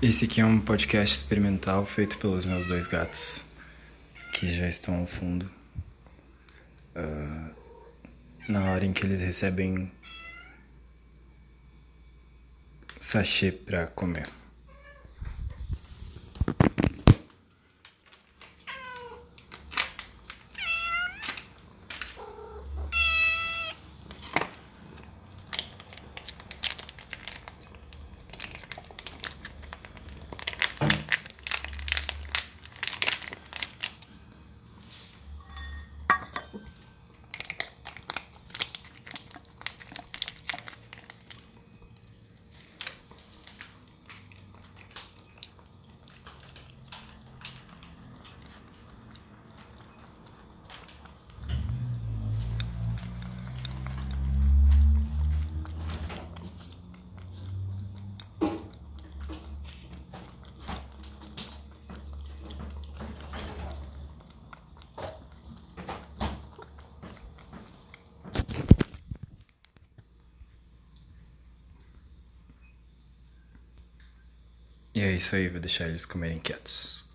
Esse aqui é um podcast experimental feito pelos meus dois gatos, que já estão ao fundo. Uh, na hora em que eles recebem sachê para comer. E é isso aí, vou deixar eles comerem quietos.